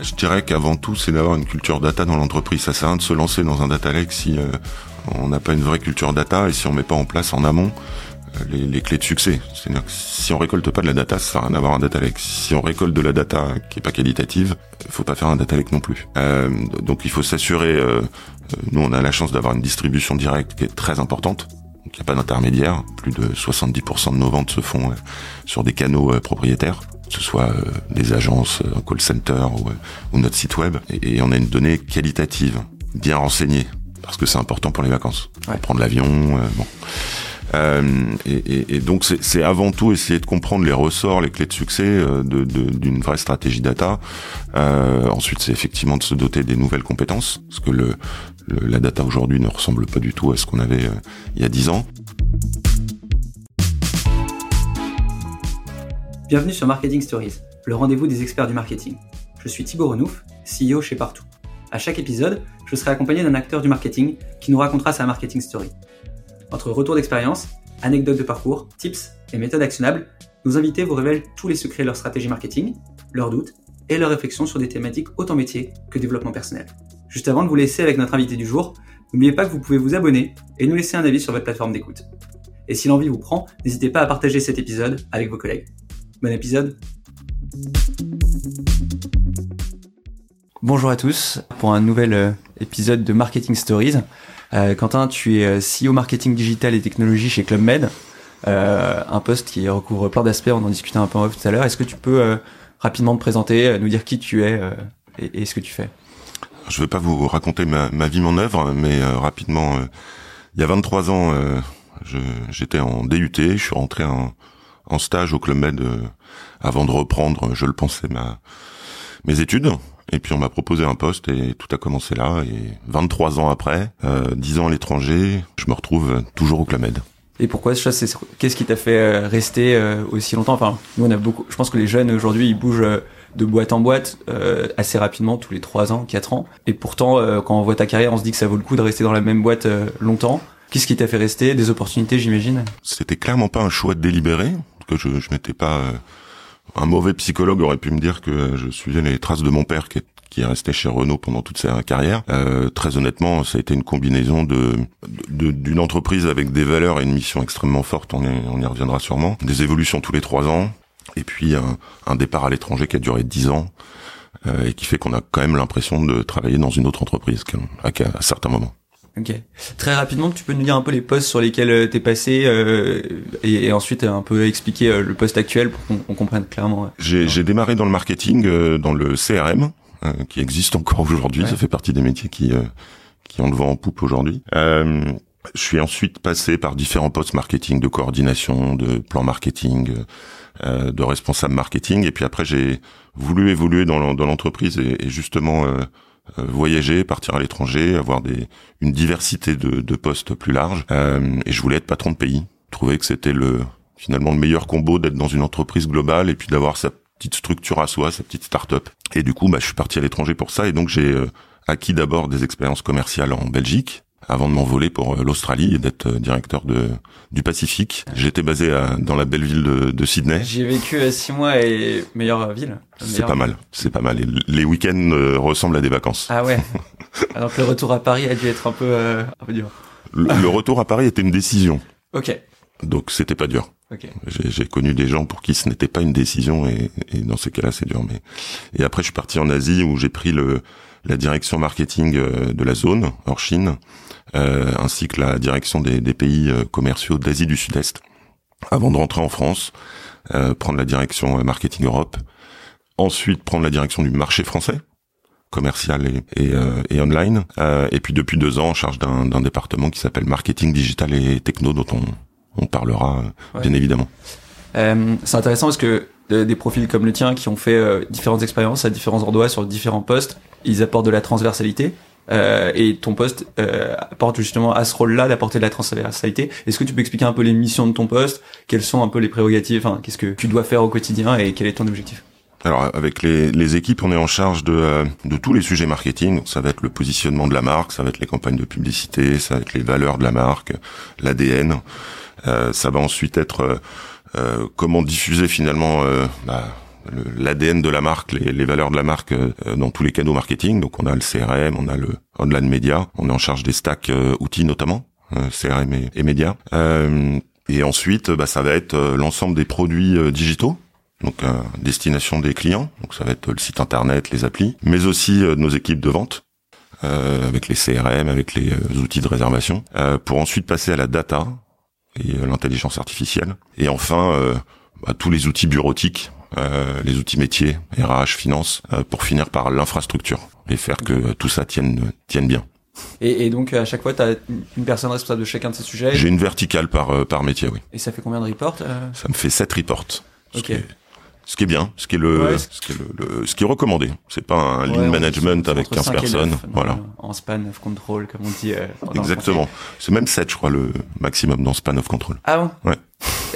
Je dirais qu'avant tout, c'est d'avoir une culture data dans l'entreprise. Ça sert à rien de se lancer dans un data lake si on n'a pas une vraie culture data et si on met pas en place en amont les, clés de succès. C'est-à-dire que si on récolte pas de la data, ça sert à rien d'avoir un data lake. Si on récolte de la data qui est pas qualitative, il faut pas faire un data lake non plus. Euh, donc il faut s'assurer. Euh, nous, on a la chance d'avoir une distribution directe qui est très importante. Donc il n'y a pas d'intermédiaire. Plus de 70% de nos ventes se font euh, sur des canaux euh, propriétaires que ce soit des agences, un call center ou, notre site web. Et, et, on a une donnée qualitative, bien renseignée, parce que c'est important pour les vacances. Ouais. Prendre l'avion, bon. Euh, et, et, donc c'est avant tout essayer de comprendre les ressorts, les clés de succès euh, d'une vraie stratégie data. Euh, ensuite, c'est effectivement de se doter des nouvelles compétences, parce que le, la data aujourd'hui ne ressemble pas du tout à ce qu'on avait euh, il y a dix ans. Bienvenue sur Marketing Stories, le rendez-vous des experts du marketing. Je suis Thibaut Renouf, CEO chez Partout. À chaque épisode, je serai accompagné d'un acteur du marketing qui nous racontera sa marketing story. Entre retours d'expérience, anecdotes de parcours, tips et méthodes actionnables, nos invités vous révèlent tous les secrets de leur stratégie marketing, leurs doutes et leurs réflexions sur des thématiques autant métier que développement personnel. Juste avant de vous laisser avec notre invité du jour, n'oubliez pas que vous pouvez vous abonner et nous laisser un avis sur votre plateforme d'écoute. Et si l'envie vous prend, n'hésitez pas à partager cet épisode avec vos collègues. Bon épisode Bonjour à tous pour un nouvel euh, épisode de Marketing Stories. Euh, Quentin, tu es euh, CEO marketing digital et technologie chez Club Med, un poste qui recouvre plein d'aspects. On en discutait un peu en off tout à l'heure. Est-ce que tu peux rapidement te présenter, nous dire qui tu es et, ce que tu fais? Je ne vais pas vous raconter ma, vie, mon œuvre, mais rapidement, il y a 23 ans, j'étais en DUT, je suis rentré en, en stage au Club Med avant de reprendre, je le pensais, ma, mes études. Et puis on m'a proposé un poste et tout a commencé là. Et 23 ans après, euh, 10 ans à l'étranger, je me retrouve toujours au Clamed. Et pourquoi c'est qu'est-ce qui t'a fait euh, rester euh, aussi longtemps? Enfin, nous on a beaucoup. Je pense que les jeunes aujourd'hui ils bougent euh, de boîte en boîte assez rapidement, tous les 3 ans, 4 ans. Et pourtant, quand on voit ta carrière, on se dit que ça vaut le coup de rester dans la même boîte longtemps. Qu'est-ce qui t'a fait rester? Des opportunités, j'imagine? C'était clairement pas un choix délibéré, que je, je m'étais pas un mauvais psychologue aurait pu me dire que je suivais les traces de mon père qui est, qui est resté chez Renault pendant toute sa carrière. Euh, très honnêtement, ça a été une combinaison de d'une entreprise avec des valeurs et une mission extrêmement forte. On y, on y reviendra sûrement. Des évolutions tous les trois ans, et puis un, un départ à l'étranger qui a duré dix ans euh, et qui fait qu'on a quand même l'impression de travailler dans une autre entreprise à, à certains moments. Ok. Très rapidement, tu peux nous dire un peu les postes sur lesquels euh, t'es passé euh, et, ensuite un peu expliquer euh, le poste actuel pour qu'on comprenne clairement. J'ai démarré dans le marketing, dans le CRM, qui existe encore aujourd'hui. Ça fait partie des métiers qui qui ont le vent en poupe aujourd'hui. Je suis ensuite passé par différents postes marketing, de coordination, de plan marketing, de responsable marketing, et puis après j'ai voulu évoluer dans l'entreprise et, et, justement euh, voyager, partir à l'étranger, avoir des une diversité de, de postes plus large. Euh, et je voulais être patron de pays. Je trouvais que c'était le finalement le meilleur combo d'être dans une entreprise globale et puis d'avoir sa petite structure à soi, sa petite start-up. Et du coup, bah, je suis parti à l'étranger pour ça. Et donc j'ai euh, acquis d'abord des expériences commerciales en Belgique, avant de m'envoler pour euh, l'Australie et d'être euh, directeur de du Pacifique. J'étais basé à, dans la belle ville de, de Sydney. J'ai vécu euh, six mois et meilleure ville. C'est pas mal, c'est pas mal. Et les week-ends ressemblent à des vacances. Ah ouais. Alors que le retour à Paris a dû être un peu, un peu dur. Le, retour à Paris était une décision. Ok. Donc c'était pas dur. Okay. J'ai connu des gens pour qui ce n'était pas une décision et, et dans ces cas-là c'est dur. Mais et après je suis parti en Asie où j'ai pris le la direction marketing de la zone hors Chine euh, ainsi que la direction des, des pays euh, commerciaux d'Asie du Sud-Est, avant de rentrer en France, euh, prendre la direction marketing Europe, ensuite prendre la direction du marché français, commercial et, et, et online, et puis depuis deux ans en charge d'un département qui s'appelle marketing digital et techno, dont on, on parlera bien évidemment. Euh, c'est intéressant parce que des profils comme le tien qui ont fait différentes expériences à différents endroits sur différents postes, ils apportent de la transversalité euh, et ton poste euh, apporte justement à ce rôle-là d'apporter de la transversalité. Est-ce que tu peux expliquer un peu les missions de ton poste? Quelles sont un peu les prérogatives? Enfin, Qu'est-ce que tu dois faire au quotidien et quel est ton objectif? Alors avec les, les, équipes, on est en charge de, euh, de tous les sujets marketing. Ça va être le positionnement de la marque, ça va être les campagnes de publicité, ça va être les valeurs de la marque, l'ADN. Euh, ça va ensuite être euh, comment diffuser finalement bah, l'ADN de la marque, les, valeurs de la marque dans tous les canaux marketing. Donc on a le CRM, on a le online média, on est en charge des stacks outils notamment, CRM et, et médias. et ensuite, bah, ça va être l'ensemble des produits digitaux. Donc euh, destination des clients, donc ça va être le site internet, les applis, mais aussi euh, nos équipes de vente euh, avec les CRM, avec les euh, outils de réservation, pour ensuite passer à la data et l'intelligence artificielle, et enfin bah, tous les outils bureautiques, les outils métiers, RH, finance, pour finir par l'infrastructure et faire que tout ça tienne tienne bien. Et, et, donc à chaque fois, tu as une personne responsable de chacun de ces sujets? J'ai une verticale par par métier, oui. Et ça fait combien de reports Ça me fait 7 reports. Ok ce qui est bien, ce qui est le, ce qui est le, ce qui est recommandé. C'est pas un lean management avec 15 personnes, voilà. En span of control, comme on dit. Euh, Exactement. C'est même 7, je crois, le maximum dans span of control. Ah bon? Ouais.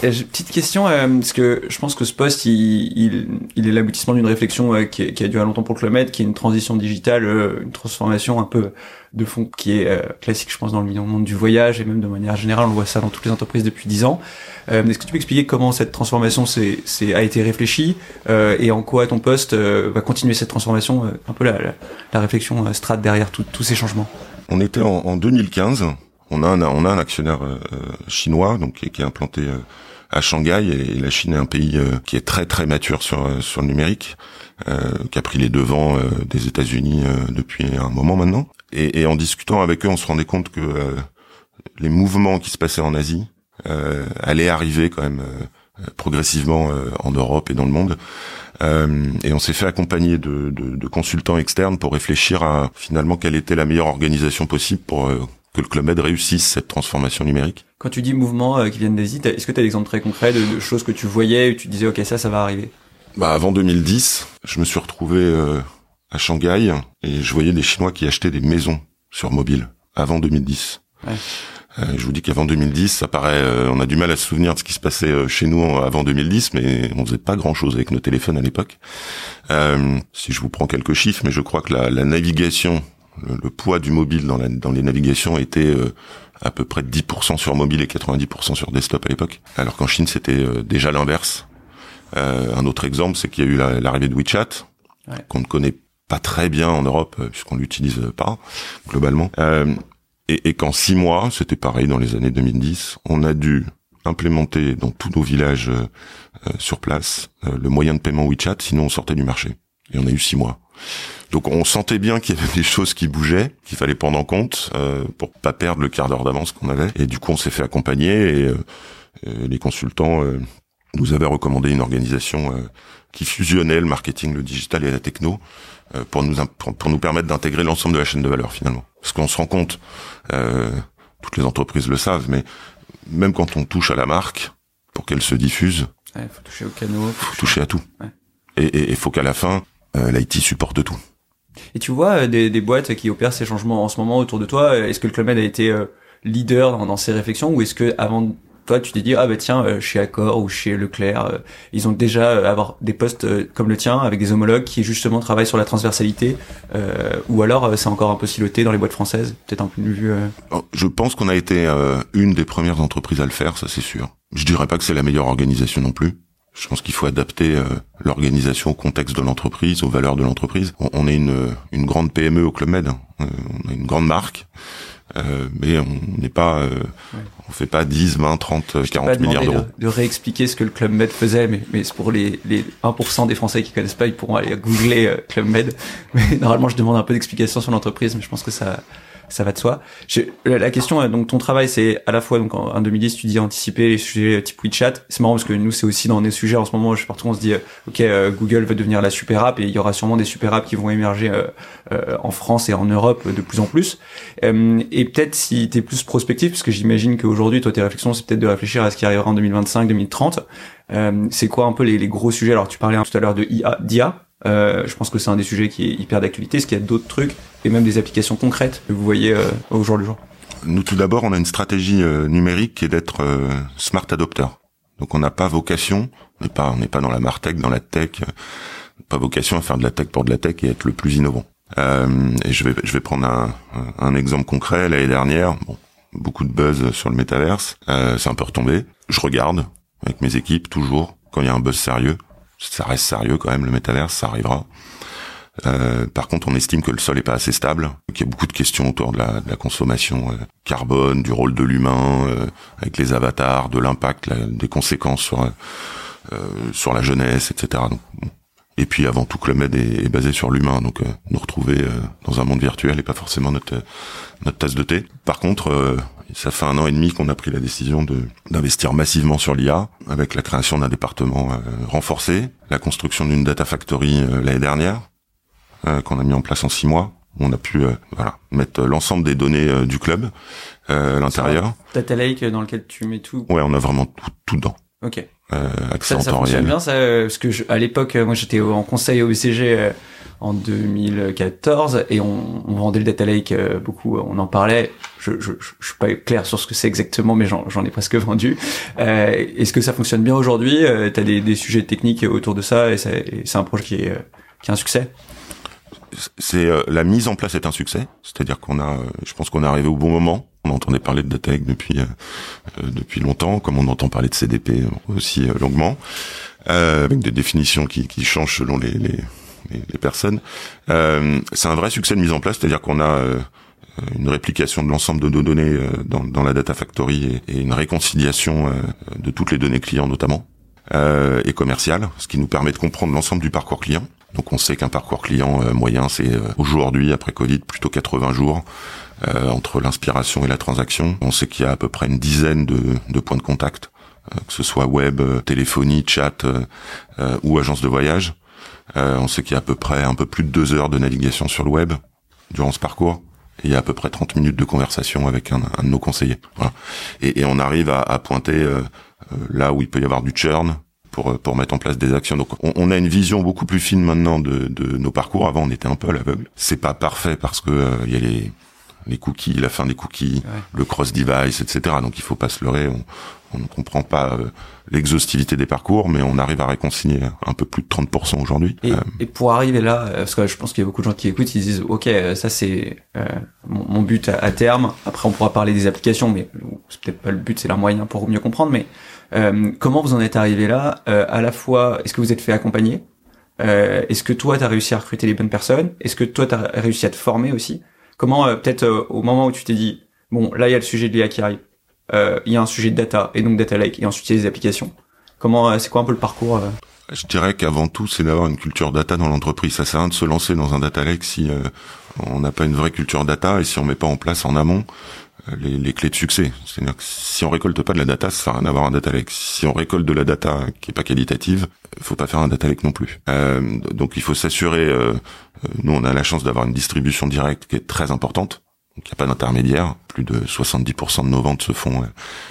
Petite question, euh, parce que je pense que ce poste, il, il, il est l'aboutissement d'une réflexion euh, qui, qui, a duré longtemps pour le Club qui est une transition digitale, euh, une transformation un peu de fond qui est classique, je pense, dans le monde du voyage et même de manière générale, on voit ça dans toutes les entreprises depuis dix ans. Est-ce que tu peux expliquer comment cette transformation a été réfléchie et en quoi ton poste va continuer cette transformation, un peu la, la, réflexion strat derrière tous ces changements? On était en, en 2015 on a un, on a un actionnaire chinois donc qui, est implanté à Shanghai et la Chine est un pays euh, qui est très très mature sur euh, sur le numérique, euh, qui a pris les devants des États-Unis depuis un moment maintenant. Et, et, en discutant avec eux, on se rendait compte que les mouvements qui se passaient en Asie allaient arriver quand même progressivement en Europe et dans le monde. et on s'est fait accompagner de, de, de, consultants externes pour réfléchir à finalement quelle était la meilleure organisation possible pour que le Club Med réussisse cette transformation numérique? Quand tu dis mouvements euh, qui viennent d'Asie, est-ce que tu as des exemples très concrets de, choses que tu voyais et tu disais ok ça ça va arriver? Bah avant 2010, je me suis retrouvé euh, à Shanghai et je voyais des Chinois qui achetaient des maisons sur mobile avant 2010. Ouais. Euh, je vous dis qu'avant 2010, ça paraît, on a du mal à se souvenir de ce qui se passait chez nous avant 2010, mais on faisait pas grand-chose avec nos téléphones à l'époque. si je vous prends quelques chiffres, mais je crois que la, la navigation le, poids du mobile dans, la, dans les navigations était euh, à peu près 10% sur mobile et 90% sur desktop à l'époque, alors qu'en Chine c'était euh, déjà l'inverse. Euh, un autre exemple, c'est qu'il y a eu l'arrivée de WeChat, qu'on ne connaît pas très bien en Europe puisqu'on l'utilise pas globalement, et, et qu'en six mois, c'était pareil dans les années 2010, on a dû implémenter dans tous nos villages sur place le moyen de paiement WeChat, sinon on sortait du marché. Et on a eu six mois. Donc on sentait bien qu'il y avait des choses qui bougeaient, qu'il fallait prendre en compte euh, pour pas perdre le quart d'heure d'avance qu'on avait. Et du coup, on s'est fait accompagner et euh, euh, les consultants euh, nous avaient recommandé une organisation qui fusionnait le marketing, le digital et la techno pour nous pour, nous permettre d'intégrer l'ensemble de la chaîne de valeur finalement. Parce qu'on se rend compte, toutes les entreprises le savent, mais même quand on touche à la marque, pour qu'elle se diffuse, il faut toucher au canot, faut toucher à tout. Ouais. Et il faut qu'à la fin, l'IT supporte tout. Et tu vois euh, des, des, boîtes qui opèrent ces changements en ce moment autour de toi. Est-ce que le Club Med a été euh, leader dans, ces réflexions ou est-ce que avant toi tu t'es dit ah bah tiens euh, chez Accor ou chez Leclerc ils ont déjà avoir des postes comme le tien avec des homologues qui justement travaillent sur la transversalité ou alors c'est encore un peu siloté dans les boîtes françaises peut-être un peu plus oh, je pense qu'on a été une des premières entreprises à le faire ça c'est sûr je dirais pas que c'est la meilleure organisation non plus je pense qu'il faut adapter euh, l'organisation au contexte de l'entreprise, aux valeurs de l'entreprise. On, est une, une grande PME au Club Med, hein. euh, on a une grande marque, euh, mais on n'est pas, euh, on fait pas 10, 20, 30, 40 milliards d'euros. De, de, réexpliquer ce que le Club Med faisait, mais, mais c'est pour les, les 1% des Français qui connaissent pas, ils pourront aller googler Club Med. Mais normalement, je demande un peu d'explication sur l'entreprise, mais je pense que ça, ça va de soi. la question, donc ton travail, c'est à la fois donc en, 2010, tu dis anticiper les sujets type WeChat. C'est marrant parce que nous, c'est aussi dans des sujets en ce moment. Je partout, on se dit, ok, euh, Google va devenir la super app et il y aura sûrement des super apps qui vont émerger euh, euh, en France et en Europe de plus en plus. et peut-être si tu es plus prospectif, parce que j'imagine qu'aujourd'hui, toi, tes réflexions, c'est peut-être de réfléchir à ce qui arrivera en 2025, 2030. c'est quoi un peu les, les, gros sujets? Alors, tu parlais tout à l'heure de IA, d'IA. Euh, je pense que c'est un des sujets qui est hyper d'actualité. Est-ce qu'il y a d'autres trucs et même des applications concrètes que vous voyez euh, au jour le jour Nous, tout d'abord, on a une stratégie euh, numérique qui est d'être euh, smart adopter. Donc, on n'a pas vocation, on n'est pas, on n'est pas dans la martech, dans la tech, pas vocation à faire de la tech pour de la tech et être le plus innovant. et je vais, je vais prendre un, un exemple concret. L'année dernière, bon, beaucoup de buzz sur le métaverse, c'est un peu retombé. Je regarde avec mes équipes toujours quand il y a un buzz sérieux Ça reste sérieux quand même, le métaverse, ça arrivera. Euh, par contre, on estime que le sol est pas assez stable, qu'il y a beaucoup de questions autour de la, de la consommation euh, carbone, du rôle de l'humain, euh, avec les avatars, de l'impact, des conséquences sur sur la jeunesse, etc. Et puis avant tout, Clubmed est, est basé sur l'humain, donc nous retrouver dans un monde virtuel n'est pas forcément notre notre tasse de thé. Par contre, ça fait un an et demi qu'on a pris la décision d'investir massivement sur l'IA, avec la création d'un département renforcé, la construction d'une data factory l'année dernière, euh, qu'on a mis en place en six mois. On a pu euh, voilà mettre l'ensemble des données euh, du club à l'intérieur. Data Lake dans lequel tu mets tout? Ouais, on a vraiment tout, tout dedans. Ok. Euh, accès ça, ça fonctionne bien ça parce que je, à l'époque moi j'étais en conseil au BCG en 2014 et on, on, vendait le data lake beaucoup on en parlait je, je, je, suis pas clair sur ce que c'est exactement mais j'en ai presque vendu. Euh, est-ce que ça fonctionne bien aujourd'hui? Euh, t'as des, des sujets techniques autour de ça et c'est un projet qui est qui est un succès? C'est euh, la mise en place est un succès, c'est-à-dire qu'on a, euh, je pense qu'on est arrivé au bon moment. On entendait parler de data depuis euh, depuis longtemps, comme on entend parler de CDP aussi longuement, avec des définitions qui, qui changent selon les, les, les personnes. c'est un vrai succès de mise en place, c'est-à-dire qu'on a une réplication de l'ensemble de nos données dans, dans, la data factory et, et une réconciliation de toutes les données clients notamment et commerciales, ce qui nous permet de comprendre l'ensemble du parcours client donc on sait qu'un parcours client euh, moyen, c'est euh, aujourd'hui, après Covid, plutôt 80 jours euh, entre l'inspiration et la transaction. On sait qu'il y a à peu près une dizaine de, de points de contact, que ce soit web, téléphonie, chat ou agence de voyage. on sait qu'il y a à peu près un peu plus de deux heures de navigation sur le web durant ce parcours. Il y a à peu près 30 minutes de conversation avec un, un de nos conseillers. Voilà. Et, et, on arrive à, à pointer là où il peut y avoir du churn, pour euh, pour mettre en place des actions. Donc on, on a une vision beaucoup plus fine maintenant de, de nos parcours. Avant on était un peu à l'aveugle. C'est pas parfait parce que euh, il y a les les cookies, la fin des cookies, le cross-device, etc. Donc il faut pas se leurrer. On ne comprend pas euh, l'exhaustivité des parcours, mais on arrive à réconcilier un peu plus de 30% aujourd'hui. Et, et, pour arriver là, parce que je pense qu'il y a beaucoup de gens qui écoutent, ils disent, ok, ça c'est euh, mon, mon, but à, à, terme. Après, on pourra parler des applications, mais c'est peut-être pas le but, c'est leur moyen pour mieux comprendre. Mais euh, comment vous en êtes arrivé là euh, À la fois, est-ce que vous êtes fait accompagner euh, Est-ce que toi, tu as réussi à recruter les bonnes personnes Est-ce que toi, tu as réussi à te former aussi? Comment, peut-être au moment où tu t'es dit, bon, là, il y a le sujet de l'IA qui arrive, il y a un sujet de data, et donc data lake, et ensuite il y a des applications. Comment, c'est quoi un peu le parcours Je dirais qu'avant tout, c'est d'avoir une culture data dans l'entreprise. Ça sert à rien de se lancer dans un data lake si on n'a pas une vraie culture data et si on met pas en place en amont les, les, clés de succès. C'est-à-dire que si on récolte pas de la data, ça sert à rien d'avoir un data lake. Si on récolte de la data qui est pas qualitative, faut pas faire un data lake non plus. Euh, donc il faut s'assurer. Euh, euh, nous, on a la chance d'avoir une distribution directe qui est très importante. Donc il n'y a pas d'intermédiaire. Plus de 70% de nos ventes se font euh,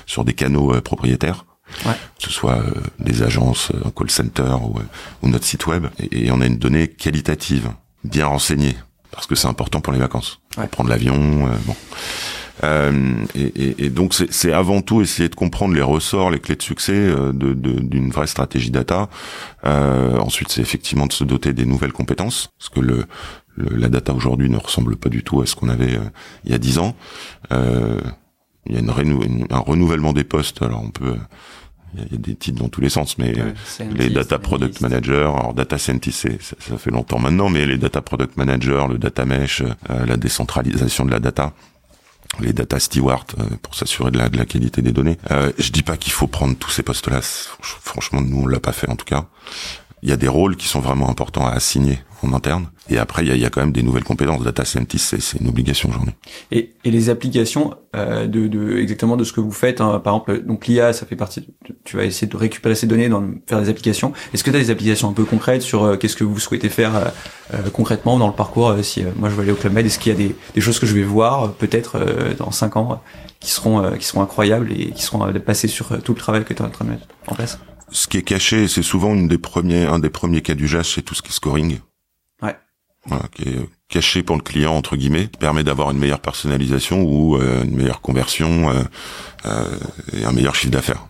sur des canaux euh, propriétaires. Ouais. Que ce soit des agences, un call center ou, ou notre site web. Et, et, on a une donnée qualitative, bien renseignée, parce que c'est important pour les vacances. Ouais. Prendre l'avion, bon. Euh, et, et, et, donc c'est avant tout essayer de comprendre les ressorts, les clés de succès euh, d'une de, d'une vraie stratégie data. Euh, ensuite, c'est effectivement de se doter des nouvelles compétences, parce que le, le la data aujourd'hui ne ressemble pas du tout à ce qu'on avait euh, il y a dix ans. Euh, il y a une, un renouvellement des postes. Alors on peut il y a des titres dans tous les sens, mais ouais, les data product managers, alors data scientist, ça, ça, fait longtemps maintenant, mais les data product managers, le data mesh, euh, la décentralisation de la data, les data stewards euh, pour s'assurer de la, de la qualité des données. Euh, je dis pas qu'il faut prendre tous ces postes-là. Franchement, nous on l'a pas fait en tout cas. Il y a des rôles qui sont vraiment importants à assigner en interne. Et après, il y a, y a, quand même des nouvelles compétences. Data scientist, c'est une obligation aujourd'hui. Et, et les applications euh, de, de, exactement de ce que vous faites, hein, par exemple, donc l'IA, ça fait partie. De, tu vas essayer de récupérer ces données, dans faire des applications. Est-ce que tu as des applications un peu concrètes sur euh, qu'est-ce que vous souhaitez faire euh, euh concrètement dans le parcours euh, Si moi je vais aller au Club Med, est-ce qu'il y a des, des, choses que je vais voir peut-être dans cinq ans qui seront qui seront incroyables et qui seront passées sur tout le travail que tu es en train de mettre en place? Ce qui est caché, c'est souvent une des premiers, un des premiers cas d'usage, c'est tout ce qui est scoring voilà, qui est caché pour le client entre guillemets, qui permet d'avoir une meilleure personnalisation ou euh, une meilleure conversion euh, euh, et un meilleur chiffre d'affaires.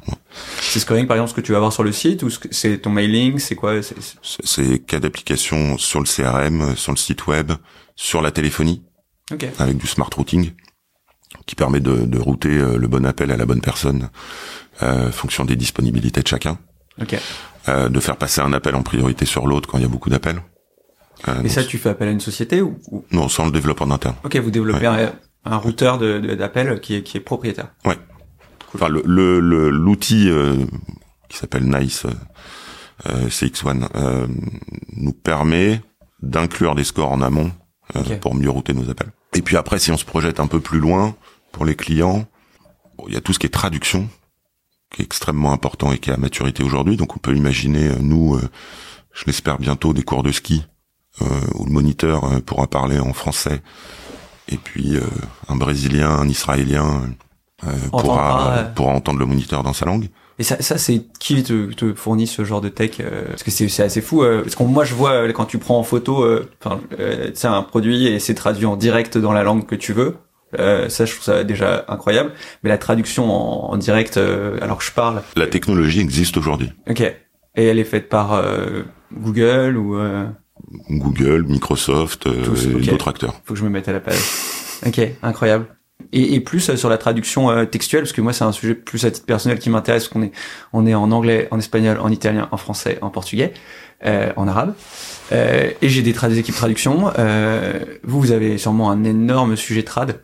C'est scoring par exemple ce que tu vas avoir sur le site ou c'est ton mailing, c'est quoi C'est cas d'application sur le CRM, sur le site web, sur la téléphonie, okay. avec du smart routing qui permet de, de router euh, le bon appel à la bonne personne, euh, fonction des disponibilités de chacun. Okay. de faire passer un appel en priorité sur l'autre quand il y a beaucoup d'appels. Et ça, tu fais appel à une société ou, Non, sans le développement interne. Ok, vous développez un, un, routeur d'appel de, qui, est, qui est propriétaire. Ouais. Enfin, le l'outil le, qui s'appelle Nice euh, CX1 euh, nous permet d'inclure des scores en amont euh, pour mieux router nos appels. Et puis après, si on se projette un peu plus loin pour les clients, il y a tout ce qui est traduction qui est extrêmement important et qui est à maturité aujourd'hui. Donc on peut imaginer, nous, je l'espère bientôt, des cours de ski où le moniteur pourra parler en français et puis un Brésilien, un Israélien pourra, pourra entendre le moniteur dans sa langue. Et ça, ça c'est qui te, te, fournit ce genre de tech euh, Parce que c'est assez fou. Euh, parce que moi, je vois quand tu prends en photo, euh, enfin, c'est un produit et c'est traduit en direct dans la langue que tu veux. ça, je trouve ça déjà incroyable. Mais la traduction en, en direct, alors que je parle. La technologie existe aujourd'hui. Ok. Et elle est faite par Google ou Google, Microsoft, et d'autres acteurs. Faut que je me mette à la page. ok, incroyable. Et, et, plus euh, sur la traduction euh, textuelle parce que moi c'est un sujet plus à titre personnel qui m'intéresse qu'on est on est en anglais en espagnol en italien en français en portugais euh, en arabe. Euh, et j'ai des, des équipes traduction. Vous vous avez sûrement un énorme sujet trad.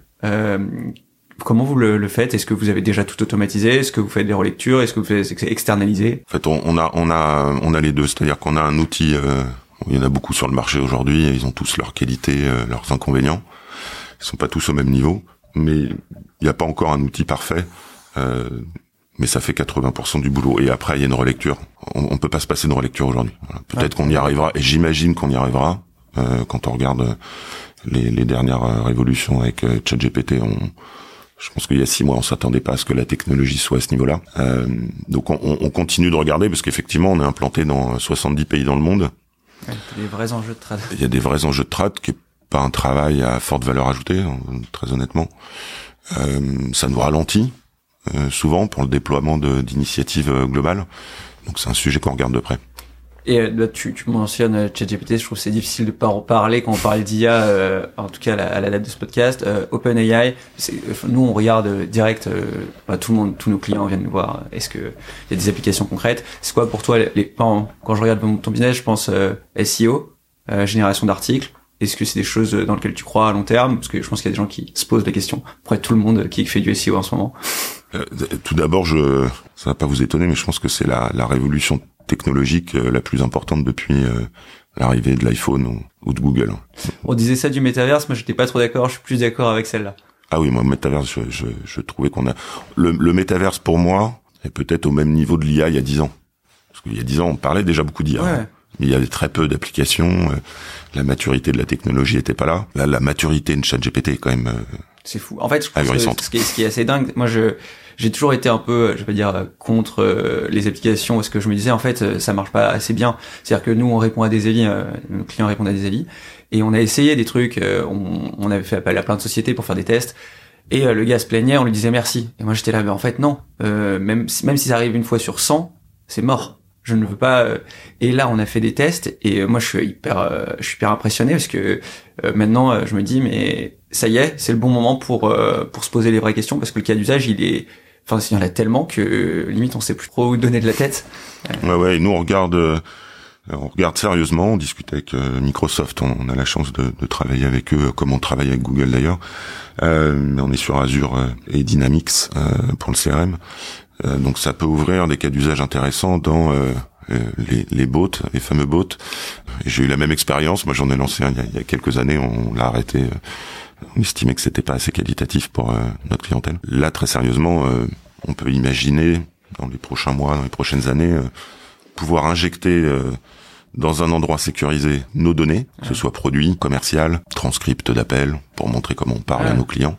Comment vous le, le faites? Est-ce que vous avez déjà tout automatisé? Est-ce que vous faites des relectures? Est-ce que vous faites externaliser en fait on, on, a on a on a les deux. C'est-à-dire qu'on a un outil il y en a beaucoup sur le marché aujourd'hui ils ont tous leurs qualités leurs inconvénients ils sont pas tous au même niveau mais il n'y a pas encore un outil parfait. Euh, mais ça fait 80% du boulot. Et après, il y a une relecture. On, on peut pas se passer de relecture aujourd'hui. Peut-être qu'on y arrivera, et j'imagine qu'on y arrivera euh, quand on regarde les, les dernières euh, révolutions avec euh, ChatGPT. On, je pense qu'il y a six mois, on s'attendait pas à ce que la technologie soit à ce niveau-là. Euh, donc, on, on, continue de regarder parce qu'effectivement, on est implanté dans 70 pays dans le monde. Il y a des vrais enjeux de trade qui pas un travail à forte valeur ajoutée, hein, très honnêtement. Euh, ça nous ralentit euh, souvent pour le déploiement d'initiatives euh, globales. Donc c'est un sujet qu'on regarde de près. Et là, tu, tu mentionnes ChatGPT, je trouve c'est difficile de pas en parler quand on parle d'IA, en tout cas à la, date de ce podcast. OpenAI, nous on regarde direct, bah, tout le monde, tous nos clients viennent nous voir. Est-ce que il y a des applications concrètes? C'est quoi pour toi les, quand, quand je regarde ton business, je pense SEO, génération d'articles, est-ce que c'est des choses dans lesquelles tu crois à long terme? Parce que je pense qu'il y a des gens qui se posent la question. Après, tout le monde qui fait du SEO en ce moment. Euh, tout d'abord, je, ça va pas vous étonner, mais je pense que c'est la, la révolution technologique euh, la plus importante depuis euh, l'arrivée de l'iPhone ou, de Google. On disait ça du métaverse, moi j'étais pas trop d'accord. Je suis plus d'accord avec celle-là. Ah oui, moi métaverse, je, je, je trouvais qu'on a le, le métaverse pour moi est peut-être au même niveau de l'IA il y a dix ans. Parce qu'il y a dix ans, on parlait déjà beaucoup d'IA. Ouais il y avait très peu d'applications, euh, la maturité de la technologie était pas là. Là, la maturité de ChatGPT est quand même c'est fou. En fait, je pense que ce, qui est, ce qui est assez dingue, moi je j'ai toujours été un peu, je vais dire, contre les applications parce que je me disais en fait ça marche pas assez bien. C'est-à-dire que nous on répond à des avis, nos clients répondent à des avis, et on a essayé des trucs, on, on avait fait appel à plein de sociétés pour faire des tests. Et le gars se plaignait, on lui disait merci. Et moi j'étais là, mais en fait non. Euh, même si, même si ça arrive une fois sur 100, c'est mort je ne veux pas. Euh, et là, on a fait des tests et euh, moi, je suis hyper, euh, je suis hyper impressionné parce que maintenant, je me dis, mais ça y est, c'est le bon moment pour pour se poser les vraies questions parce que le cas d'usage, il est, enfin, il y en a tellement que limite, on sait plus trop où donner de la tête. Ouais, ouais. Et nous, on regarde. On regarde sérieusement, on discute avec Microsoft, on, a la chance de, travailler avec eux, comme on travaille avec Google d'ailleurs. Euh, on est sur Azure et Dynamics pour le CRM. Euh, donc ça peut ouvrir des cas d'usage intéressants dans euh, euh, les, les bots, les fameux bots. J'ai eu la même expérience. Moi, j'en ai lancé un il y, a, quelques années. On l'a arrêté. Estimait que c'était pas assez qualitatif pour notre clientèle. Là, très sérieusement, on peut imaginer dans les prochains mois, dans les prochaines années, pouvoir injecter dans un endroit sécurisé nos données, que ce soit produit, commercial, transcript d'appel, pour montrer comment on parle à nos clients,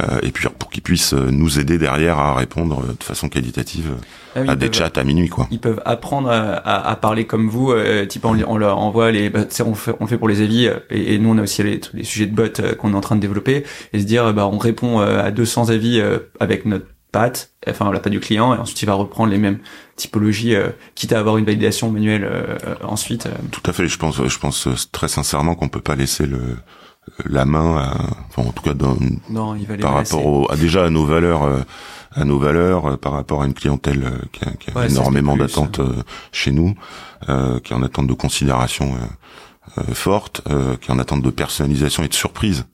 euh, et puis pour qu'ils puissent euh, nous aider derrière à répondre euh, de façon qualitative ah à des chats à minuit quoi. Ils peuvent apprendre à, à, parler comme vous, euh, type on, on, leur envoie les, bah, on, fait, on le fait pour les avis et, et, nous on a aussi les, les sujets de bots qu'on est en train de développer et se dire bah on répond à 200 avis avec notre patte, enfin la patte du client, et ensuite il va reprendre les mêmes typologies, quitte à avoir une validation manuelle ensuite. Tout à fait. Je pense, je pense très sincèrement qu'on peut pas laisser le la main, à, enfin, en tout cas dans, non, il va par rapport au, à, déjà à nos valeurs, euh, à nos valeurs, euh, par rapport à une clientèle euh, qui a, qui a Ouais, énormément d'attentes euh, chez nous, euh, qui est en attente de considération euh, euh, forte, euh, qui est en attente de personnalisation et de surprise.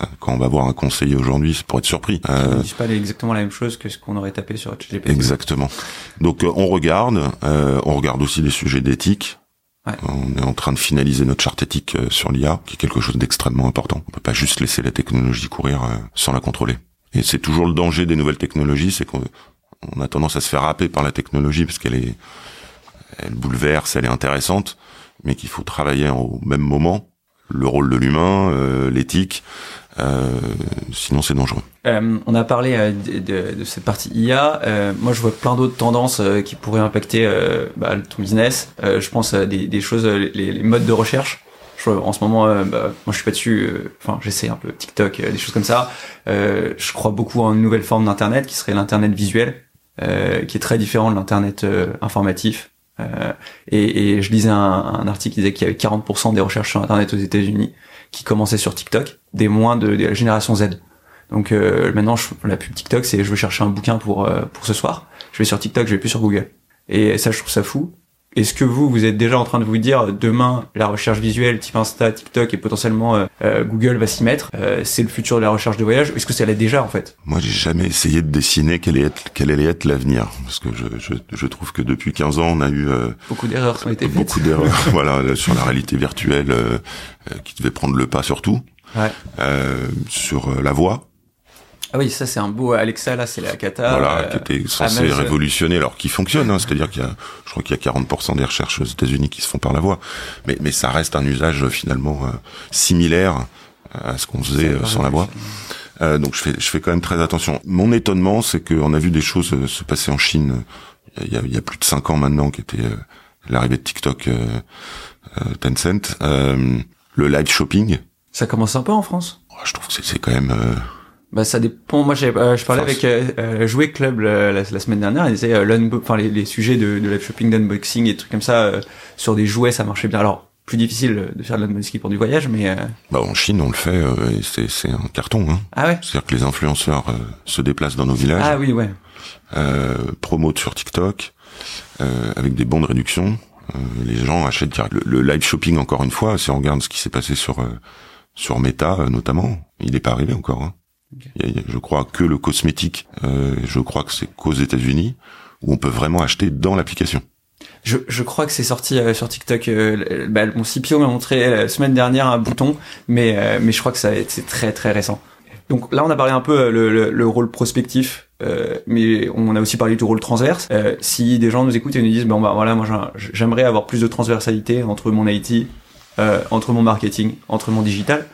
Euh, Quand on va voir un conseiller aujourd'hui, c'est pour être surpris. Euh, ne disent pas exactement la même chose que ce qu'on aurait tapé sur ChatGPT. Exactement. Donc euh, on regarde, euh, on regarde aussi les sujets d'éthique. Ouais. On est en train de finaliser notre charte éthique euh, sur l'IA, qui est quelque chose d'extrêmement important. On peut pas juste laisser la technologie courir euh, sans la contrôler. Et c'est toujours le danger des nouvelles technologies, c'est qu'on on a tendance à se faire happer par la technologie parce qu'elle est, elle bouleverse, elle est intéressante, mais qu'il faut travailler au même moment le rôle de l'humain, euh, l'éthique. euh, sinon, c'est dangereux. Euh, on a parlé euh, de, de- de cette partie IA. Euh, moi, je vois plein d'autres tendances euh, qui pourraient impacter bah, ton business. Je pense à des, des choses, les, les modes de recherche. Je, en ce moment, bah, moi, je suis pas dessus. Enfin, j'essaie un peu TikTok, des choses comme ça. Je crois beaucoup en une nouvelle forme d'internet qui serait l'internet visuel, qui est très différent de l'internet informatif. Euh, et, et je lisais un, un article qui disait qu'il y avait 40% des recherches sur internet aux États-Unis qui commençaient sur TikTok, des moins de, de la génération Z. Donc euh, maintenant, je, la pub TikTok, c'est je veux chercher un bouquin pour euh, pour ce soir. Je vais sur TikTok, je vais plus sur Google. Et ça, je trouve ça fou. Est-ce que vous, vous êtes déjà en train de vous dire demain la recherche visuelle type Insta, TikTok et potentiellement euh, euh, Google va s'y mettre euh, C'est le futur de la recherche de voyage. Est-ce que ça l'est déjà en fait? Moi, j'ai jamais essayé de dessiner quel, allait être, quel allait être l'avenir, parce que je, je, je trouve que depuis 15 ans, on a eu euh, Beaucoup d'erreurs qui ont été faites. beaucoup d'erreurs, voilà, là, sur la réalité virtuelle euh, euh, qui devait prendre le pas sur tout, Ouais. euh, sur euh, la voix, Ah oui, ça c'est un beau Alexa là, c'est la cata. voilà, euh, qui était censé révolutionner, alors qui fonctionne, hein, c'est-à-dire qu'il y a, je crois qu'il y a 40% des recherches aux États-Unis qui se font par la voix, mais, mais ça reste un usage euh, finalement euh, similaire à ce qu'on faisait euh, sans la voix. Euh, donc je fais, je fais quand même très attention. Mon étonnement, c'est qu'on a vu des choses se passer en Chine il y a, il y a plus de cinq ans maintenant, qui était l'arrivée de TikTok, Tencent, euh, le live shopping. Ça commence un peu en France? oh, Je trouve que c'est- c'est quand même euh, Bah ça dépend. Moi j'ai euh, je parlais avec euh, euh, Jouet Club la, la, la semaine dernière. Ils disaient euh, enfin les, les sujets de, de live shopping, d'unboxing et des trucs comme ça euh, sur des jouets ça marchait bien. Alors plus difficile de faire de l'unboxing pour du voyage, mais euh, bah, en Chine on le fait euh, et c'est c'est un carton. Hein. ah ouais? C'est-à-dire que les influenceurs euh, se déplacent dans nos villages, Ah oui ouais. euh, promotent sur TikTok euh, avec des bons de réduction. Euh, les gens achètent direct. Le, le live shopping encore une fois, si on regarde ce qui s'est passé sur euh, sur Meta euh, notamment, il n'est pas arrivé encore. Hein. Il y a- je crois que le cosmétique, euh, je crois que c'est qu'aux États-Unis où on peut vraiment acheter dans l'application. Je, je crois que c'est sorti euh, sur TikTok. euh, bah, mon CPO m'a montré euh, la semaine dernière un bouton, mais euh, mais je crois que ça c'est très très récent. Donc là, on a parlé un peu euh, le, le, le rôle prospectif, euh, mais on a aussi parlé du rôle transverse. Euh, si des gens nous écoutent et nous disent, bon bah voilà, moi j'ai- j'aimerais avoir plus de transversalité entre mon IT, euh, entre mon marketing, entre mon digital,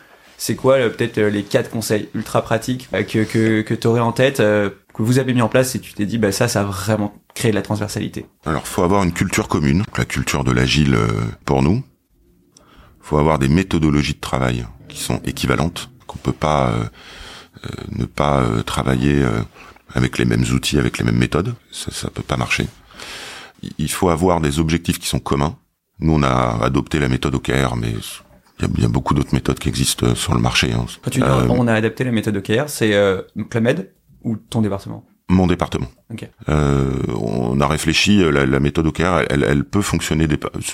c'est quoi euh, peut-être euh, les quatre conseils ultra pratiques euh, que que, que tu aurais en tête, que vous avez mis en place et tu t'es dit, bah ça, ça a vraiment créé de la transversalité? Alors, faut avoir une culture commune, la culture de l'agile pour nous. Faut avoir des méthodologies de travail qui sont équivalentes, qu'on peut pas euh, ne pas travailler avec les mêmes outils, avec les mêmes méthodes. Ça, ça peut pas marcher. Il faut avoir des objectifs qui sont communs. Nous, on a adopté la méthode OKR, mais il y y a beaucoup d'autres méthodes qui existent euh, sur le marché. hein. Quand tu dis Euh, on a adapté la méthode OKR, c'est euh, Club ou ton département? Mon département. Ok. Euh, on a réfléchi, la, la méthode OKR, elle, elle peut fonctionner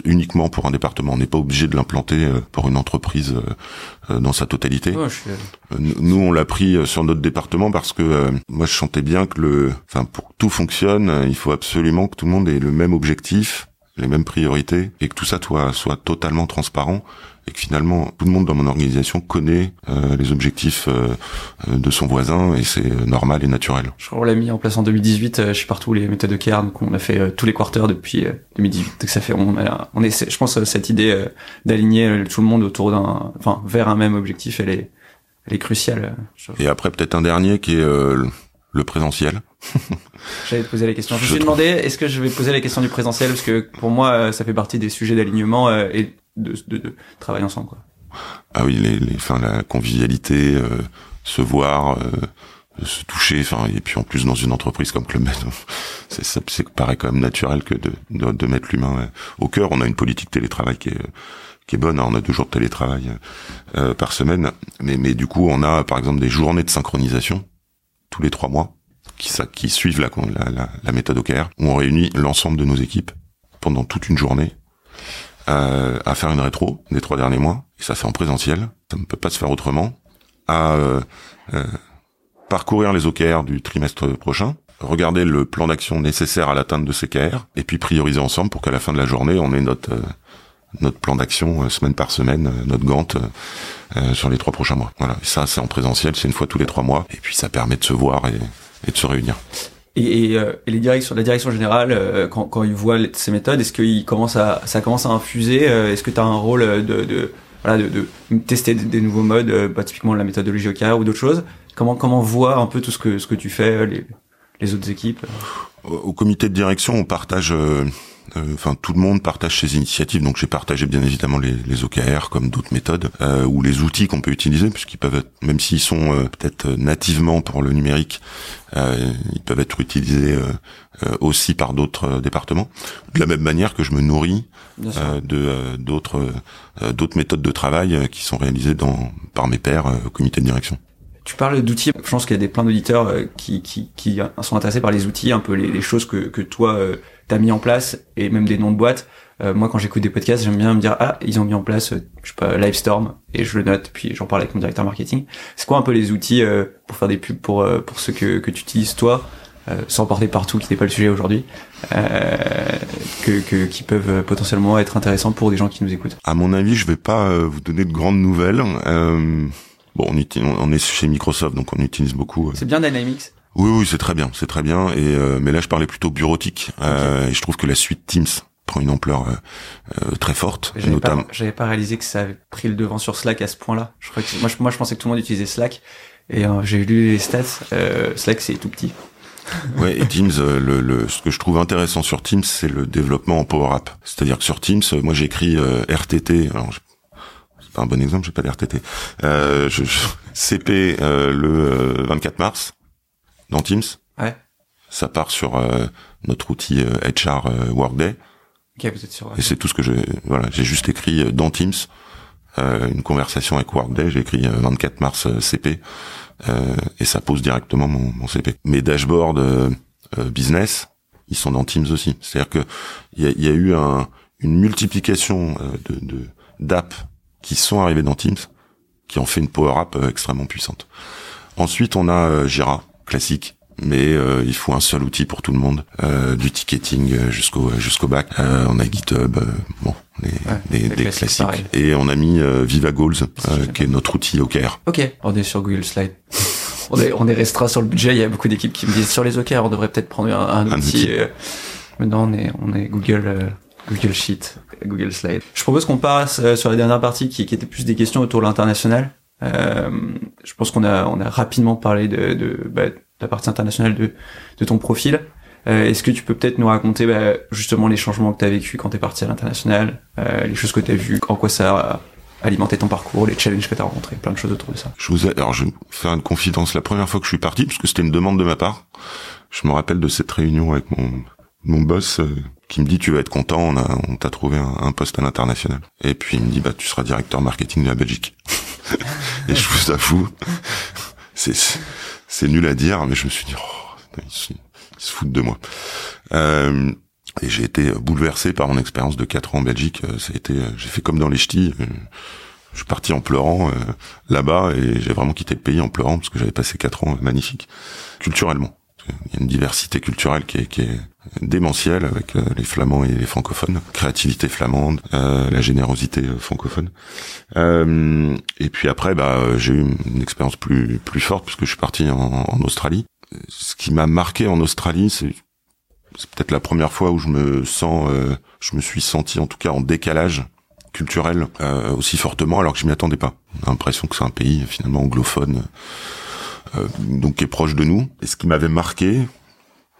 uniquement pour un département. On n'est pas obligé de l'implanter pour une entreprise dans sa totalité. Je suis- nous- on l'a pris sur notre département parce que euh, moi, je sentais bien que le, enfin, pour que tout fonctionne, il faut absolument que tout le monde ait le même objectif, les mêmes priorités, et que tout ça soit, soit totalement transparent, et que finalement, tout le monde dans mon organisation connaît euh, les objectifs euh, euh, de son voisin, et c'est euh, normal et naturel. je crois qu'on l'a mis en place en 2018 euh, chez partout les méthodes OKR, donc on a fait euh, tous les quarters depuis euh, 2018. Donc ça fait, on, a, on est, je pense, cette idée euh, d'aligner tout le monde autour d'un, enfin, vers un même objectif, elle est, elle est cruciale. je- Et après, peut-être un dernier qui est euh, le- présentiel. J'allais te poser la question. Je me suis demandé, est-ce que je vais poser la question du présentiel? Parce que pour moi, euh, ça fait partie des sujets d'alignement euh, et de, de, de travailler ensemble. Quoi. Ah oui, les, les, enfin, la convivialité, euh, se voir, euh, se toucher. Enfin, et puis en plus dans une entreprise comme Club Med, c'est ça, c'est paraît quand même naturel que de, de, mettre l'humain au cœur. On a une politique télétravail qui est qui est bonne. Hein. On a deux jours de télétravail euh, par semaine, mais mais du coup, on a par exemple des journées de synchronisation tous les trois mois qui, suivent la, la, la, méthode OKR, où on réunit l'ensemble de nos équipes pendant toute une journée euh, à faire une rétro des trois derniers mois, et ça fait en présentiel, ça ne peut pas se faire autrement, à euh, euh, parcourir les OKR du trimestre prochain, regarder le plan d'action nécessaire à l'atteinte de ces KR, et puis prioriser ensemble pour qu'à la fin de la journée, on ait notre notre plan d'action euh, semaine par semaine, euh, notre gante sur les trois prochains mois. Voilà, et ça c'est en présentiel, c'est une fois tous les trois mois, et puis ça permet de se voir et, et de se réunir. Et, et, les directions, la direction générale, quand, quand ils voient ces méthodes, est-ce qu'ils commencent à, ça commence à infuser Est-ce que tu as un rôle de, de voilà, de, de tester des, nouveaux modes, bah, typiquement la méthodologie OKR ou d'autres choses? Comment comment voir un peu tout ce que ce que tu fais, les, les autres équipes? Au comité de direction, on partage euh, enfin tout le monde partage ses initiatives. Donc j'ai partagé bien évidemment les, les OKR comme d'autres méthodes euh, ou les outils qu'on peut utiliser, puisqu'ils peuvent être, même s'ils sont euh, peut-être nativement pour le numérique, euh, ils peuvent être utilisés aussi par d'autres départements. De la même manière que je me nourris de d'autres d'autres méthodes de travail qui sont réalisées dans par mes pairs au comité de direction. Tu parles d'outils. Je pense qu'il y a des plein d'auditeurs qui, qui, qui, sont intéressés par les outils, un peu les, les choses que, que toi t'as mis en place et même des noms de boîtes. Euh, moi, quand j'écoute des podcasts, j'aime bien me dire ah ils ont mis en place, euh, je sais pas, Livestorm et je le note. Puis j'en parle avec mon directeur marketing. C'est quoi un peu les outils euh, pour faire des pubs pour pour ceux que que tu utilises toi, sans porter partout, qui n'est pas le sujet aujourd'hui, que, que qui peuvent potentiellement être intéressants pour des gens qui nous écoutent? À mon avis, je vais pas vous donner de grandes nouvelles. Bon, on, on est chez Microsoft, donc on utilise beaucoup. C'est bien Dynamics. Oui, oui, c'est très bien, c'est très bien. Et euh, mais là, je parlais plutôt bureautique. Euh, et je trouve que la suite Teams prend une ampleur euh, très forte. J'avais notamment... pas, j'avais pas réalisé que ça avait pris le devant sur Slack à ce point-là. Je crois que moi, je, moi, je pensais que tout le monde utilisait Slack. Et j'ai lu les stats. Slack, c'est tout petit. ouais, et Teams, le, le, ce que je trouve intéressant sur Teams, c'est le développement en Power App. C'est-à-dire que sur Teams, moi j'écris RTT. Alors, pas un bon exemple, j'ai pas d'RTT. Euh, je, CP le 24 mars dans Teams. Ouais. Ça part sur euh, notre outil HR euh, euh, Workday. Okay, vous êtes sur, Et c'est tout ce que je voilà, j'ai juste écrit dans Teams une conversation avec Workday, j'ai écrit 24 mars CP et ça pose directement mon, mon CP. Mes dashboards business, ils sont dans Teams aussi. C'est-à-dire que il y a, y a, eu un, une multiplication de, de d'apps qui sont arrivées dans Teams, qui ont fait une power app extrêmement puissante. Ensuite, on a Jira, classique mais euh, il faut un seul outil pour tout le monde, euh, du ticketing euh, jusqu'au jusqu'au bac. on a GitHub, bon, des, classiques. Et on a mis Viva Goals, qui est notre outil OKR. Ok, on est sur Google Slide. on est on est restreint sur le budget. Il y a beaucoup d'équipes qui me disent sur les OKR, on devrait peut-être prendre un, outil. maintenant, on est on est Google. Google Sheet, Google Slide. Je propose qu'on passe sur la dernière partie qui, qui était plus des questions autour de l'international. Euh, je pense qu'on a, on a rapidement parlé de, de, bah, de la partie internationale de, de ton profil. Euh, Est-ce que tu peux peut-être nous raconter bah, justement les changements que tu as vécu quand tu es parti à l'international, euh, les choses que tu as vues, en quoi ça a alimenté ton parcours, les challenges que tu as rencontrés, plein de choses autour de ça. Je vous ai, alors je vais faire une confidence. La première fois que je suis parti, parce que c'était une demande de ma part, je me rappelle de cette réunion avec mon mon boss euh, qui me dit tu vas être content, on a on t'a trouvé un, un, poste à l'international. Et puis il me dit bah tu seras directeur marketing de la Belgique. et je vous avoue, c'est c'est nul à dire, mais je me suis dit, oh, ils, se foutent de moi. Euh, et j'ai été bouleversé par mon expérience de 4 ans en Belgique. Euh, ça a été, euh, j'ai fait comme dans les ch'tis. Euh, je suis parti en pleurant là-bas et j'ai vraiment quitté le pays en pleurant parce que j'avais passé quatre ans magnifiques culturellement. Il y a une diversité culturelle qui est, qui est démentielle avec euh, les flamands et les francophones, créativité flamande, euh, la générosité euh, francophone. et puis après, bah, j'ai eu une expérience plus plus forte puisque je suis parti en, en Australie. Ce qui m'a marqué en Australie, c'est peut-être la première fois où je me sens, je me suis senti en tout cas en décalage culturel aussi fortement alors que je m'y attendais pas. J'ai l'impression que c'est un pays finalement anglophone euh, donc qui est proche de nous. Et ce qui m'avait marqué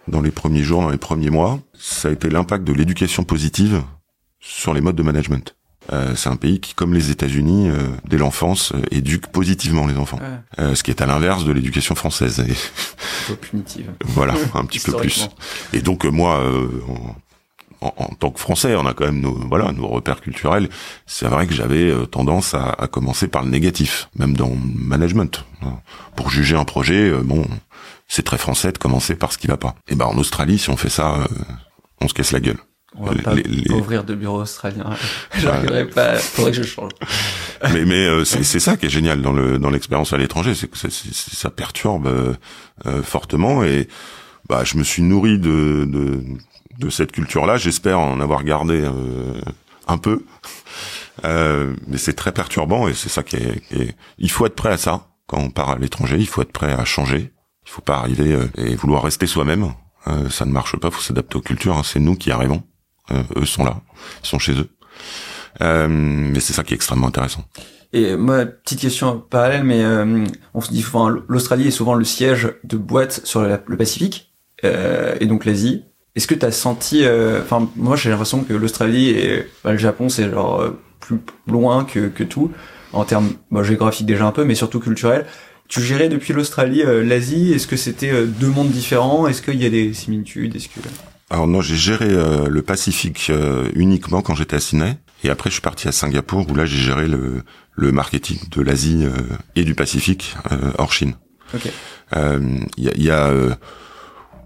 dans les premiers jours, dans les premiers mois, ça a été l'impact de l'éducation positive sur les modes de management. Euh, c'est un pays qui, comme les États-Unis, euh, dès l'enfance, euh, éduque positivement les enfants. Ouais. ce qui est à l'inverse de l'éducation française. Et Un peu punitive. voilà, un petit peu plus. Et donc euh, moi, euh, en, en- en tant que Français, on a quand même nos voilà nos repères culturels. C'est vrai que j'avais euh, tendance à, à commencer par le négatif, même dans le management. Pour juger un projet, euh, bon, c'est très français de commencer par ce qui va pas. Et ben en Australie, si on fait ça, euh, on se casse la gueule. On va Les- pas les- ouvrir de bureau australien. J'arriverai pas. Faudrait que je change. mais mais euh, c'est ça qui est génial dans le dans l'expérience à l'étranger, c'est que ça, ça perturbe euh, euh, fortement et bah je me suis nourri de de, de cette culture-là. J'espère en avoir gardé euh, un peu, Euh, mais c'est très perturbant et c'est ça qui est, qui est- Il faut être prêt à ça quand on part à l'étranger. Il faut être prêt à changer. Il faut pas arriver euh, et vouloir rester soi-même. Euh, ça ne marche pas. Faut s'adapter aux cultures. hein. C'est nous qui arrivons. Euh, eux sont là. Ils sont chez eux. Euh, mais c'est ça qui est extrêmement intéressant. Et moi, petite question parallèle, mais euh, on se dit souvent l'Australie est souvent le siège de boîtes sur le Pacifique euh, et donc l'Asie. Est-ce que tu as senti, euh, enfin moi j'ai l'impression que l'Australie et bah, le Japon c'est genre euh, plus loin que, que tout en termes bah, géographiques déjà un peu, mais surtout culturel. Tu gérais depuis l'Australie euh, l'Asie? Est-ce que c'était euh, deux mondes différents? Est-ce qu'il y a des similitudes? Est-ce que Alors non, j'ai géré euh, le Pacifique euh, uniquement quand j'étais à Sydney. Et après, je suis parti à Singapour où là, j'ai géré le, le marketing de l'Asie euh, et du Pacifique euh, hors Chine. Euh, Il y a, y a, euh,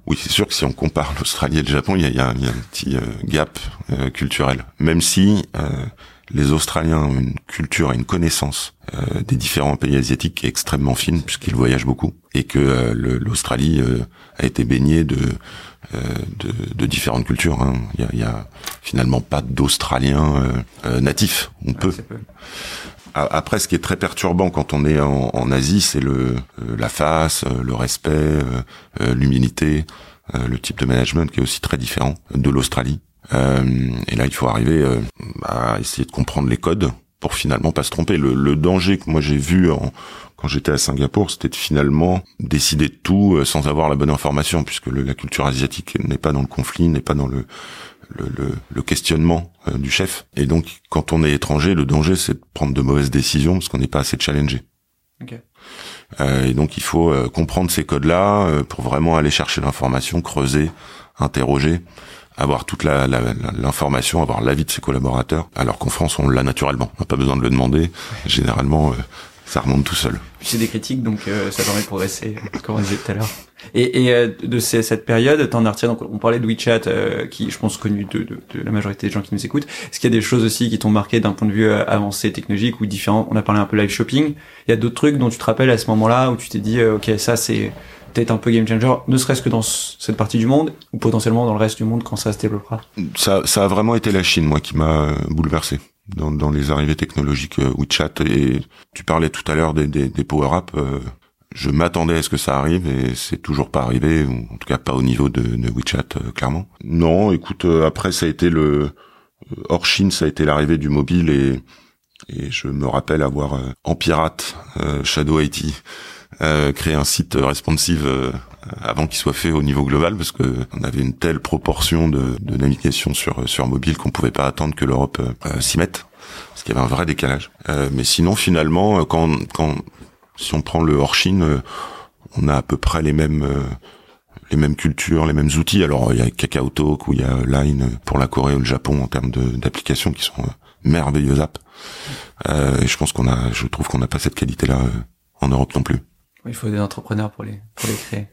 oui, c'est sûr que si on compare l'Australie et le Japon, il y a, y a- il y a un petit euh, gap euh, culturel. Même si euh, les Australiens ont une culture et une connaissance euh, des différents pays asiatiques qui est extrêmement fine puisqu'ils voyagent beaucoup et que euh, l'Australie euh, a été baignée de, euh, de, de différentes cultures. hein. Il y, a, y a finalement pas d'Australiens natifs. On peut. Après, ce qui est très perturbant quand on est en, Asie, c'est le euh, la face, euh, le respect, euh, l'humilité, le type de management qui est aussi très différent de l'Australie. Et là, il faut arriver à essayer de comprendre les codes pour finalement pas se tromper. Le, danger que moi j'ai vu quand j'étais à Singapour, c'était de finalement décider de tout sans avoir la bonne information, puisque la culture asiatique n'est pas dans le conflit, n'est pas dans le le, le, le questionnement euh, du chef. Et donc, quand on est étranger, le danger, c'est de prendre de mauvaises décisions parce qu'on n'est pas assez challengé. Ok. Euh, et donc, il faut euh, comprendre ces codes-là euh, pour vraiment aller chercher l'information, creuser, interroger, avoir toute la- la- la- l'information, avoir l'avis de ses collaborateurs. Alors qu'en France, on l'a naturellement. On n'a pas besoin de le demander. Généralement, euh, ça remonte tout seul. C'est des critiques, donc euh, ça permet de progresser, comme on disait tout à l'heure. Et, et euh, de ces- cette période, t'en as donc on parlait de WeChat, euh, qui je pense connu de, de, de la majorité des gens qui nous écoutent. Est-ce qu'il y a des choses aussi qui t'ont marqué d'un point de vue euh, avancé technologique ou différent? On a parlé un peu live shopping. Il y a d'autres trucs dont tu te rappelles à ce moment-là où tu t'es dit, euh, ok, ça c'est peut-être un peu game changer, ne serait-ce que dans ce- cette partie du monde ou potentiellement dans le reste du monde quand ça se développera? Ça, ça a vraiment été la Chine, moi, qui m'a euh, bouleversé dans, dans les arrivées technologiques euh, WeChat. Et tu parlais tout à l'heure des, des, des power-up. euh, je m'attendais à ce que ça arrive et c'est toujours pas arrivé, ou en tout cas pas au niveau de, de WeChat, euh, clairement. Non, écoute, euh, après ça a été le euh, hors Chine, ça a été l'arrivée du mobile et et je me rappelle avoir euh, en pirate euh, Shadow IT euh, créé un site responsive euh, avant qu'il soit fait au niveau global parce que on avait une telle proportion de, de navigation sur sur mobile qu'on pouvait pas attendre que l'Europe euh, euh, s'y mette parce qu'il y avait un vrai décalage. Euh, mais sinon finalement euh, quand quand si on prend le hors Chine, euh, on a à peu près les mêmes euh, les mêmes cultures, les mêmes outils. Alors il y a KakaoTalk ou il y a Line pour la Corée ou le Japon en termes d'applications qui sont euh, merveilleuses apps. Euh, et je pense qu'on a, je trouve qu'on n'a pas cette qualité-là euh, en Europe non plus. Il faut des entrepreneurs pour les pour les créer.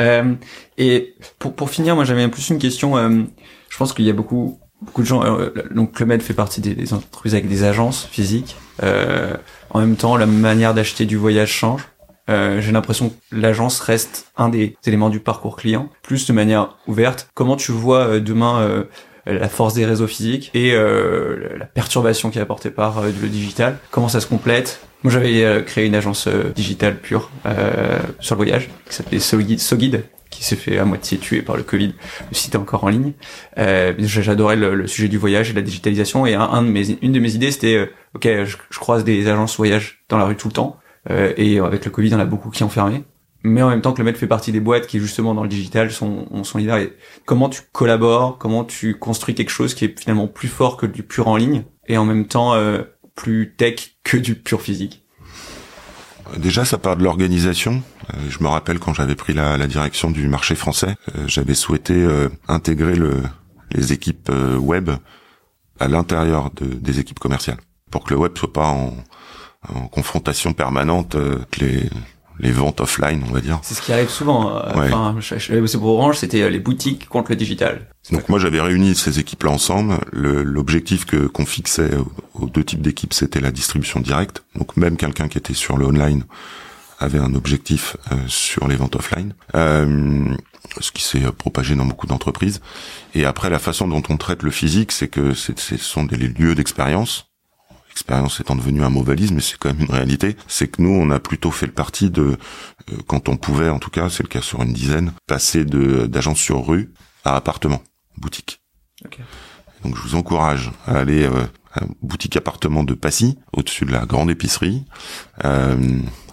Euh, et pour pour finir, moi j'avais plus une question. euh, je pense qu'il y a beaucoup beaucoup de gens. euh, donc Clubmed fait partie des, des entreprises avec des agences physiques. Euh, en même temps, la manière d'acheter du voyage change. Euh, J'ai l'impression que l'agence reste un des éléments du parcours client, plus de manière ouverte. Comment tu vois demain la force des réseaux physiques et la perturbation qui est apportée par le digital? Comment ça se complète? Moi, j'avais euh, créé une agence euh, digitale pure euh, sur le voyage qui s'appelait Sogid, Sogid, qui s'est fait à moitié tuer par le Covid. Le site est encore en ligne. Euh, J'adorais le, le sujet du voyage et de la digitalisation. Et un, un de mes, une de mes idées, c'était euh, ok, je, je croise des agences voyage dans la rue tout le temps. Euh, et avec le Covid, en a beaucoup qui ont fermé. Mais en même temps que le maître fait partie des boîtes qui justement dans le digital sont, sont leaders. Comment tu collabores, comment tu construis quelque chose qui est finalement plus fort que du pur en ligne et en même temps plus tech que du pur physique Déjà, ça part de l'organisation. je me rappelle quand j'avais pris la, la, direction du marché français, j'avais souhaité intégrer le, les équipes web à l'intérieur de, des équipes commerciales pour que le web soit pas en, en confrontation permanente euh, avec les les ventes offline, on va dire. C'est ce qui arrive souvent. Euh, enfin, c'est pour Orange, c'était euh, les boutiques contre le digital. Donc moi, j'avais réuni ces équipes-là ensemble. L'objectif que qu'on fixait aux, deux types d'équipes, c'était la distribution directe. Donc même quelqu'un qui était sur le online avait un objectif sur les ventes offline. Euh, ce qui s'est propagé dans beaucoup d'entreprises. Et après, la façon dont on traite le physique, c'est que ce sont des lieux d'expérience expérience étant devenue un mot valise, mais c'est quand même une réalité, c'est que nous, on a plutôt fait le parti de, euh, quand on pouvait, en tout cas, c'est le cas sur une dizaine, passer de d'agence sur rue à appartement, boutique. Donc je vous encourage à aller euh, à boutique appartement de Passy, au-dessus de la grande épicerie. Euh,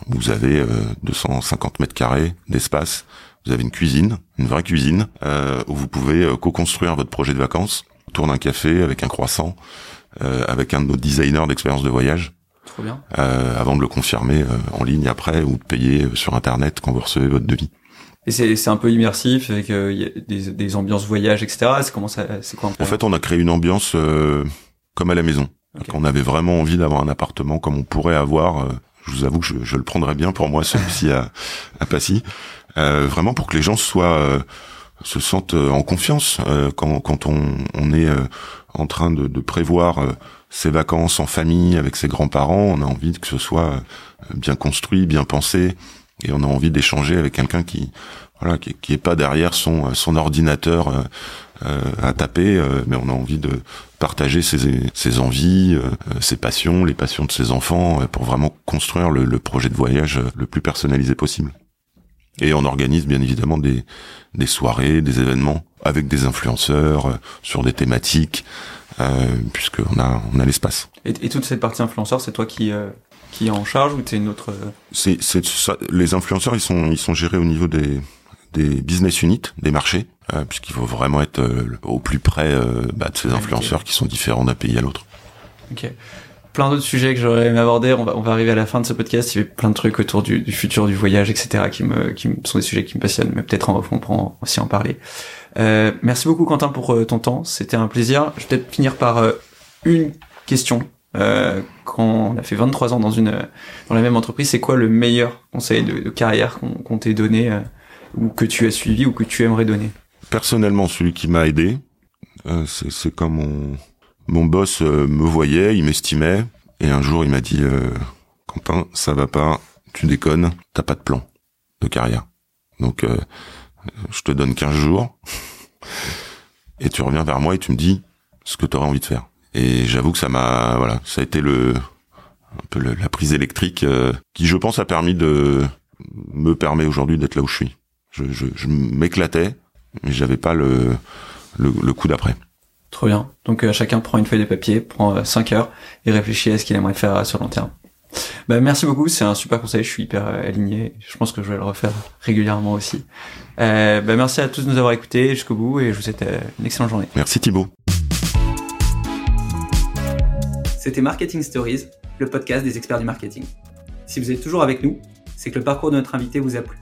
vous avez 250 mètres carrés d'espace. Vous avez une cuisine, une vraie cuisine, où vous pouvez co-construire votre projet de vacances autour d'un café avec un croissant euh, avec un de nos designers d'expérience de voyage. Trop bien. Euh, avant de le confirmer euh, en ligne après ou de payer sur internet quand vous recevez votre devis. Et c'est c'est un peu immersif avec euh, des, des ambiances voyage etc. C'est comment ça c'est quoi En fait, on a créé une ambiance comme à la maison. Okay. On avait vraiment envie d'avoir un appartement comme on pourrait avoir. je vous avoue que je, je le prendrais bien pour moi celui-ci à, à Passy. vraiment pour que les gens soient se sentent en confiance quand, quand on, on est en train de, de prévoir euh, ses vacances en famille avec ses grands-parents. On a envie que ce soit euh, bien construit, bien pensé, et on a envie d'échanger avec quelqu'un qui voilà qui, qui est pas derrière son euh, son ordinateur euh, à taper, mais on a envie de partager ses, ses envies, ses passions, les passions de ses enfants, pour vraiment construire le projet de voyage le plus personnalisé possible. Et on organise bien évidemment des, des soirées, des événements avec des influenceurs euh, sur des thématiques, euh, puisqu'on a on a l'espace. Et, et, toute cette partie influenceur, c'est toi qui euh, qui est en charge ou t'es une autre euh C'est les influenceurs, ils sont ils sont gérés au niveau des des business units, des marchés, puisqu'il faut vraiment être au plus près bah, de ces influenceurs qui sont différents d'un pays à l'autre. Ok plein d'autres sujets que j'aurais aimé aborder. On va, on va arriver à la fin de ce podcast. Il y avait plein de trucs autour du, du futur du voyage, etc., qui me, qui sont des sujets qui me passionnent. Mais peut-être off, on pourra aussi en parler. Euh, merci beaucoup, Quentin, pour euh, ton temps. C'était un plaisir. Je vais peut-être finir par euh, une question. Euh, quand on a fait 23 ans dans une dans la même entreprise, c'est quoi le meilleur conseil de, carrière qu'on qu'on t'ait donné ou que tu as suivi ou que tu aimerais donner? Personnellement, celui qui m'a aidé, c'est comme on mon boss euh, me voyait, il m'estimait, et un jour il m'a dit euh, Quentin, ça va pas, tu déconnes, t'as pas de plan de carrière. Donc euh, je te donne 15 jours, et tu reviens vers moi et tu me dis ce que tu aurais envie de faire. Et j'avoue que ça m'a, voilà, ça a été le un peu la prise électrique qui, je pense, a permis de me permet aujourd'hui d'être là où je suis. Je, m'éclatais, mais j'avais pas le, le coup d'après. Trop bien. Donc euh, chacun prend une feuille de papier, prend 5 euh, heures et réfléchit à ce qu'il aimerait faire euh, sur le long terme. Bah, merci beaucoup, c'est un super conseil, je suis hyper aligné, je pense que je vais le refaire régulièrement aussi. Euh, bah, merci à tous de nous avoir écoutés jusqu'au bout et je vous souhaite une excellente journée. Merci Thibaut. C'était Marketing Stories, le podcast des experts du marketing. Si vous êtes toujours avec nous, c'est que le parcours de notre invité vous a plu.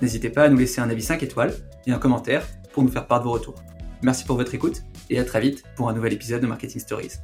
N'hésitez pas à nous laisser un avis 5 étoiles et un commentaire pour nous faire part de vos retours. Merci pour votre écoute et à très vite pour un nouvel épisode de Marketing Stories.